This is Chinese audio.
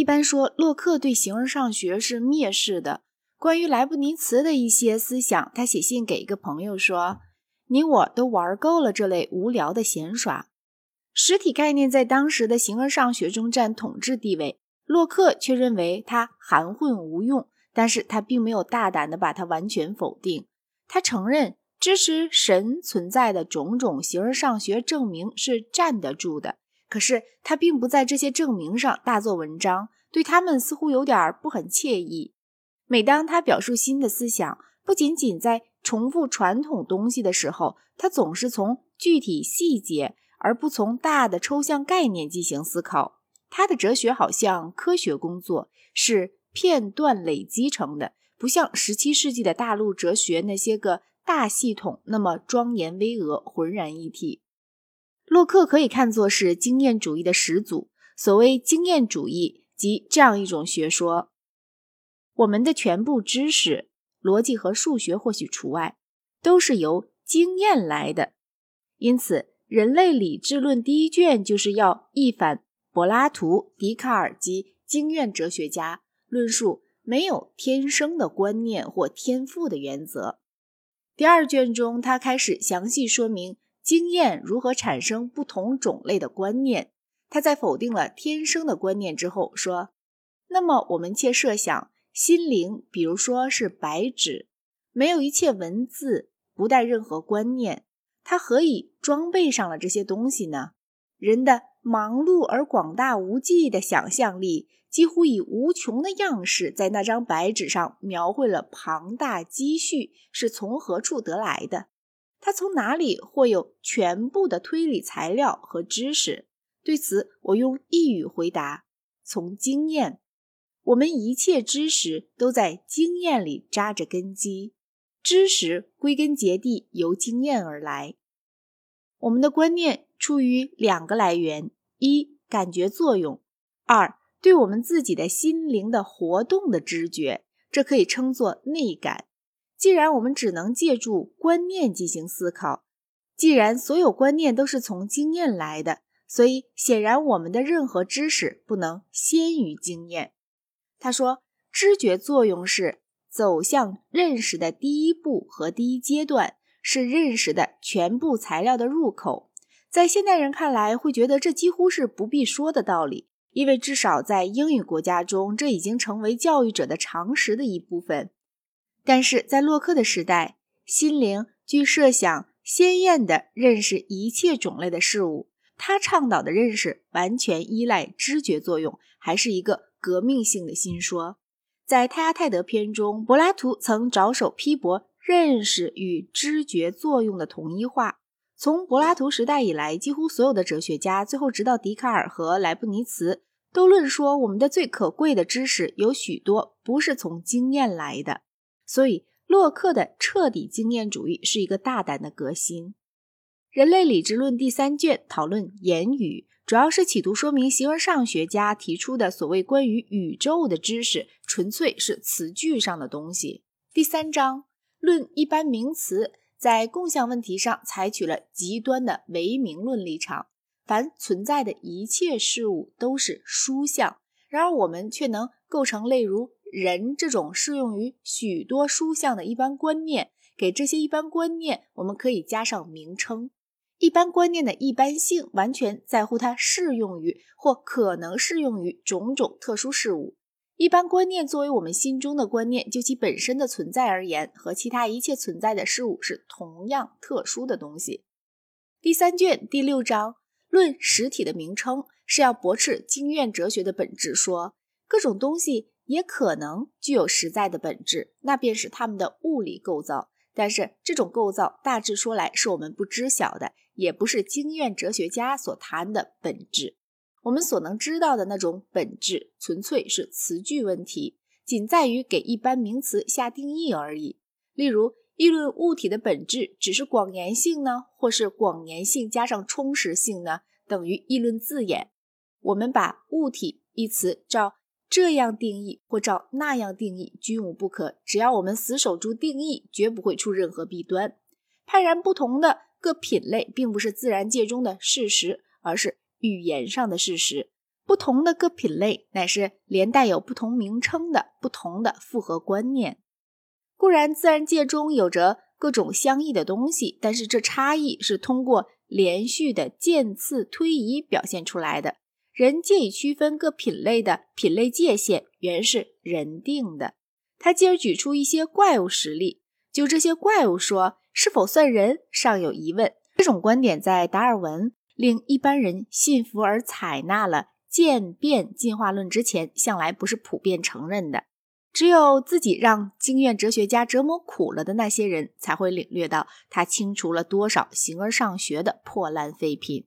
一般说，洛克对形而上学是蔑视的。关于莱布尼茨的一些思想，他写信给一个朋友说：“你我都玩够了这类无聊的闲耍。”实体概念在当时的形而上学中占统治地位，洛克却认为它含混无用，但是他并没有大胆地把它完全否定。他承认支持神存在的种种形而上学证明是站得住的。可是他并不在这些证明上大做文章，对他们似乎有点不很惬意。每当他表述新的思想，不仅仅在重复传统东西的时候，他总是从具体细节而不从大的抽象概念进行思考。他的哲学好像科学工作，是片段累积成的，不像十七世纪的大陆哲学那些个大系统那么庄严巍峨、浑然一体。洛克可以看作是经验主义的始祖。所谓经验主义，即这样一种学说：我们的全部知识、逻辑和数学或许除外，都是由经验来的。因此，《人类理智论》第一卷就是要一反柏拉图、笛卡尔及经验哲学家论述没有天生的观念或天赋的原则。第二卷中，他开始详细说明。经验如何产生不同种类的观念？他在否定了天生的观念之后说：“那么我们且设想，心灵，比如说是白纸，没有一切文字，不带任何观念，它何以装备上了这些东西呢？人的忙碌而广大无际的想象力，几乎以无穷的样式在那张白纸上描绘了庞大积蓄，是从何处得来的？”他从哪里获有全部的推理材料和知识？对此，我用一语回答：从经验。我们一切知识都在经验里扎着根基，知识归根结底由经验而来。我们的观念出于两个来源：一、感觉作用；二、对我们自己的心灵的活动的知觉，这可以称作内感。既然我们只能借助观念进行思考，既然所有观念都是从经验来的，所以显然我们的任何知识不能先于经验。他说，知觉作用是走向认识的第一步和第一阶段，是认识的全部材料的入口。在现代人看来，会觉得这几乎是不必说的道理，因为至少在英语国家中，这已经成为教育者的常识的一部分。但是在洛克的时代，心灵据设想鲜艳地认识一切种类的事物。他倡导的认识完全依赖知觉作用，还是一个革命性的新说。在《泰阿泰德》篇中，柏拉图曾着手批驳认识与知觉作用的统一化。从柏拉图时代以来，几乎所有的哲学家，最后直到笛卡尔和莱布尼茨，都论说我们的最可贵的知识有许多不是从经验来的。所以，洛克的彻底经验主义是一个大胆的革新。《人类理智论》第三卷讨论言语，主要是企图说明形而上学家提出的所谓关于宇宙的知识，纯粹是词句上的东西。第三章论一般名词，在共相问题上采取了极端的唯名论立场，凡存在的一切事物都是殊相。然而，我们却能构成例如。人这种适用于许多书相的一般观念，给这些一般观念，我们可以加上名称。一般观念的一般性，完全在乎它适用于或可能适用于种种特殊事物。一般观念作为我们心中的观念，就其本身的存在而言，和其他一切存在的事物是同样特殊的东西。第三卷第六章论实体的名称，是要驳斥经验哲学的本质，说各种东西。也可能具有实在的本质，那便是它们的物理构造。但是这种构造大致说来是我们不知晓的，也不是经验哲学家所谈的本质。我们所能知道的那种本质，纯粹是词句问题，仅在于给一般名词下定义而已。例如，议论物体的本质只是广延性呢，或是广延性加上充实性呢，等于议论字眼。我们把物体一词照。这样定义或照那样定义均无不可，只要我们死守住定义，绝不会出任何弊端。判然不同的各品类，并不是自然界中的事实，而是语言上的事实。不同的各品类乃是连带有不同名称的不同的复合观念。固然，自然界中有着各种相异的东西，但是这差异是通过连续的渐次推移表现出来的。人借以区分各品类的品类界限，原是人定的。他继而举出一些怪物实例，就这些怪物说是否算人，尚有疑问。这种观点在达尔文令一般人信服而采纳了渐变进化论之前，向来不是普遍承认的。只有自己让经验哲学家折磨苦了的那些人，才会领略到他清除了多少形而上学的破烂废品。